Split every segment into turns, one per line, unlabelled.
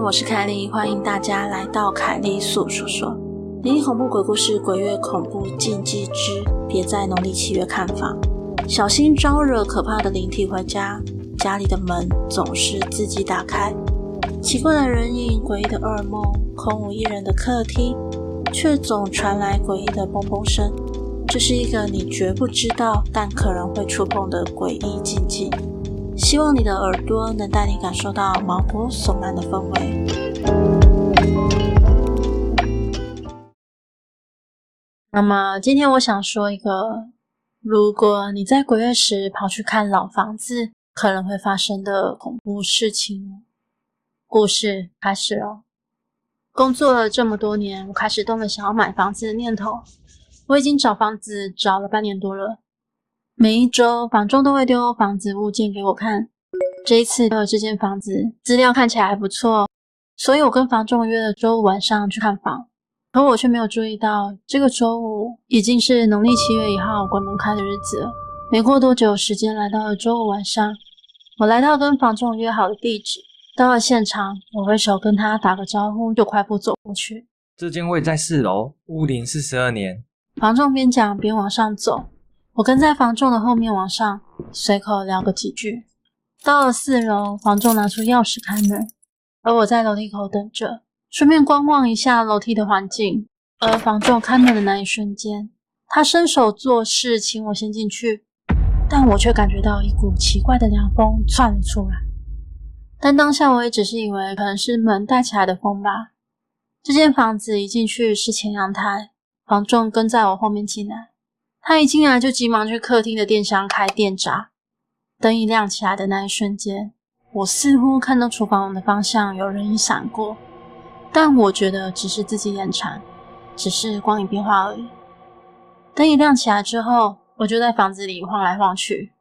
我是凯莉，欢迎大家来到凯莉素说说灵异恐怖鬼故事鬼月恐怖禁忌之别在农历七月看房，小心招惹可怕的灵体回家。家里的门总是自己打开，奇怪的人影，诡异的噩梦，空无一人的客厅，却总传来诡异的嘣嘣声。这是一个你绝不知道，但可能会触碰的诡异禁忌。希望你的耳朵能带你感受到毛骨悚然的氛围。那么，今天我想说一个，如果你在鬼月时跑去看老房子，可能会发生的恐怖事情。故事开始了。工作了这么多年，我开始动了想要买房子的念头。我已经找房子找了半年多了。每一周，房仲都会丢房子物件给我看。这一次，这间房子资料看起来还不错，所以我跟房仲约了周五晚上去看房。可我却没有注意到，这个周五已经是农历七月一号鬼门开的日子了。没过多久，时间来到了周五晚上，我来到跟房仲约好的地址。到了现场，我挥手跟他打个招呼，就快步走过去。
这间位在四楼，屋龄四十二年。
房仲边讲边往上走。我跟在房仲的后面往上，随口聊个几句。到了四楼，房仲拿出钥匙开门，而我在楼梯口等着，顺便观望一下楼梯的环境。而房仲开门的那一瞬间，他伸手做事，请我先进去，但我却感觉到一股奇怪的凉风窜了出来。但当下我也只是以为可能是门带起来的风吧。这间房子一进去是前阳台，房仲跟在我后面进来。他一进来就急忙去客厅的电箱开电闸，灯一亮起来的那一瞬间，我似乎看到厨房的方向有人影闪过，但我觉得只是自己眼馋，只是光影变化而已。灯一亮起来之后，我就在房子里晃来晃去，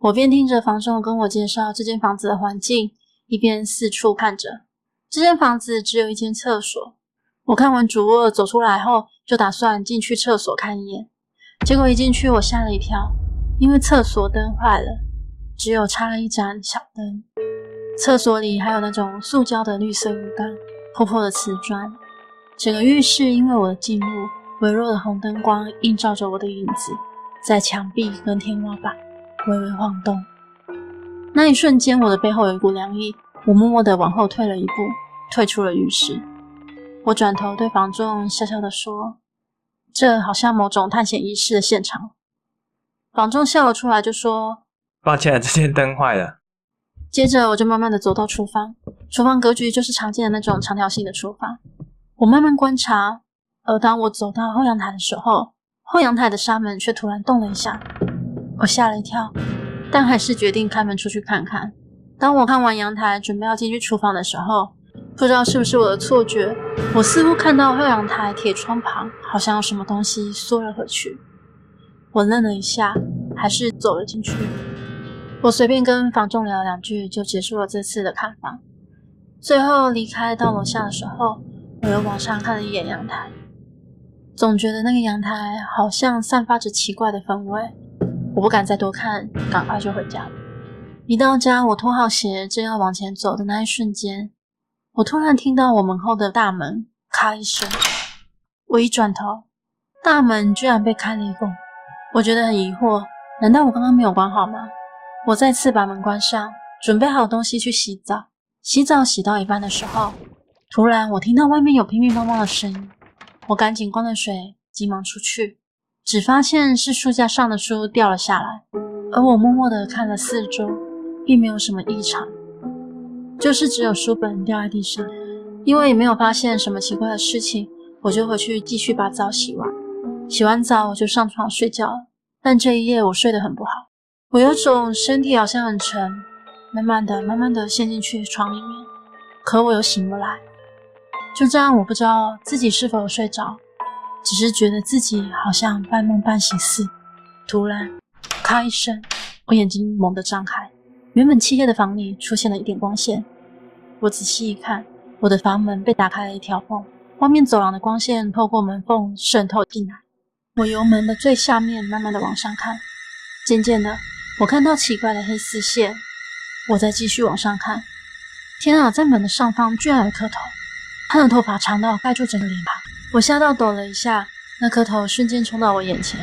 我边听着房仲跟我介绍这间房子的环境，一边四处看着。这间房子只有一间厕所，我看完主卧走出来后，就打算进去厕所看一眼。结果一进去，我吓了一跳，因为厕所灯坏了，只有插了一盏小灯。厕所里还有那种塑胶的绿色浴缸，破破的瓷砖。整个浴室因为我的进入，微弱的红灯光映照着我的影子，在墙壁跟天花板微微晃动。那一瞬间，我的背后有一股凉意，我默默地往后退了一步，退出了浴室。我转头对房仲笑笑地说。这好像某种探险仪式的现场。房仲笑了出来，就说：“
抱歉，这间灯坏了。”
接着我就慢慢的走到厨房，厨房格局就是常见的那种长条形的厨房。我慢慢观察，而当我走到后阳台的时候，后阳台的纱门却突然动了一下，我吓了一跳，但还是决定开门出去看看。当我看完阳台，准备要进去厨房的时候，不知道是不是我的错觉，我似乎看到后阳台铁窗旁好像有什么东西缩了回去。我愣了一下，还是走了进去。我随便跟房仲聊了两句，就结束了这次的看房。最后离开到楼下的时候，我又往上看了一眼阳台，总觉得那个阳台好像散发着奇怪的氛围。我不敢再多看，赶快就回家了。一到家，我脱好鞋，正要往前走的那一瞬间。我突然听到我门后的大门咔一声，我一转头，大门居然被开了一个。我觉得很疑惑，难道我刚刚没有关好吗？我再次把门关上，准备好东西去洗澡。洗澡洗到一半的时候，突然我听到外面有乒乒乓乓的声音，我赶紧关了水，急忙出去，只发现是书架上的书掉了下来，而我默默地看了四周，并没有什么异常。就是只有书本掉在地上。因为也没有发现什么奇怪的事情，我就回去继续把澡洗完。洗完澡我就上床睡觉了。但这一夜我睡得很不好，我有种身体好像很沉，慢慢的、慢慢的陷进去床里面，可我又醒不来。就这样，我不知道自己是否有睡着，只是觉得自己好像半梦半醒似。突然，咔一声，我眼睛猛地张开，原本漆黑的房里出现了一点光线。我仔细一看。我的房门被打开了一条缝，外面走廊的光线透过门缝渗透进来。我由门的最下面慢慢的往上看，渐渐的，我看到奇怪的黑丝线。我再继续往上看，天啊，在门的上方居然有颗头，他的头发长到盖住整个脸庞。我吓到抖了一下，那颗头瞬间冲到我眼前。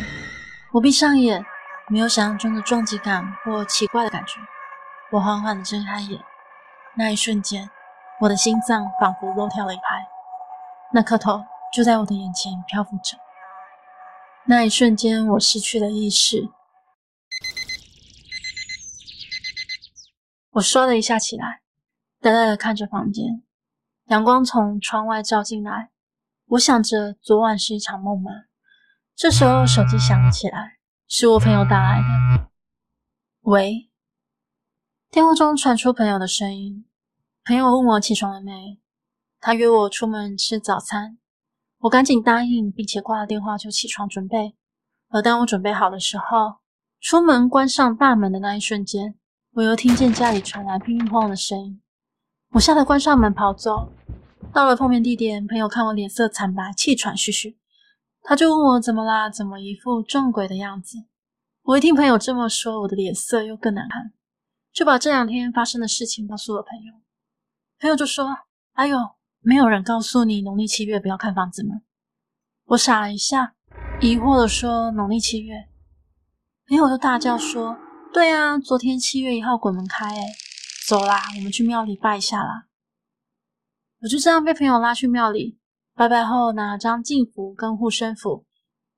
我闭上眼，没有想象中的撞击感或奇怪的感觉。我缓缓的睁开眼，那一瞬间。我的心脏仿佛漏跳了一拍，那颗头就在我的眼前漂浮着。那一瞬间，我失去了意识。我唰的一下起来，呆呆的看着房间，阳光从窗外照进来。我想着昨晚是一场梦吗？这时候手机响了起来，是我朋友打来的。喂，电话中传出朋友的声音。朋友问我起床了没，他约我出门吃早餐，我赶紧答应，并且挂了电话就起床准备。而当我准备好的时候，出门关上大门的那一瞬间，我又听见家里传来乒乒乓的声音，我吓得关上门跑走。到了碰面地点，朋友看我脸色惨白，气喘吁吁，他就问我怎么啦，怎么一副撞鬼的样子。我一听朋友这么说，我的脸色又更难看，就把这两天发生的事情告诉了朋友。朋友就说：“哎呦，没有人告诉你农历七月不要看房子吗？”我傻了一下，疑惑的说：“农历七月？”朋友就大叫说：“对啊，昨天七月一号鬼门开，哎，走啦，我们去庙里拜一下啦。”我就这样被朋友拉去庙里拜拜后，拿了张净符跟护身符，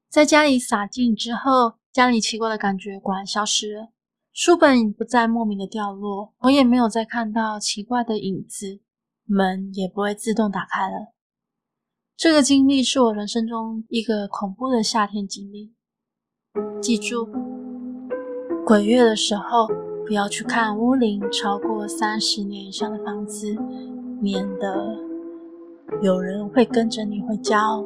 在家里洒净之后，家里奇怪的感觉果然消失了。书本不再莫名的掉落，我也没有再看到奇怪的影子，门也不会自动打开了。这个经历是我人生中一个恐怖的夏天经历。记住，鬼月的时候不要去看屋龄超过三十年以上的房子，免得有人会跟着你回家哦。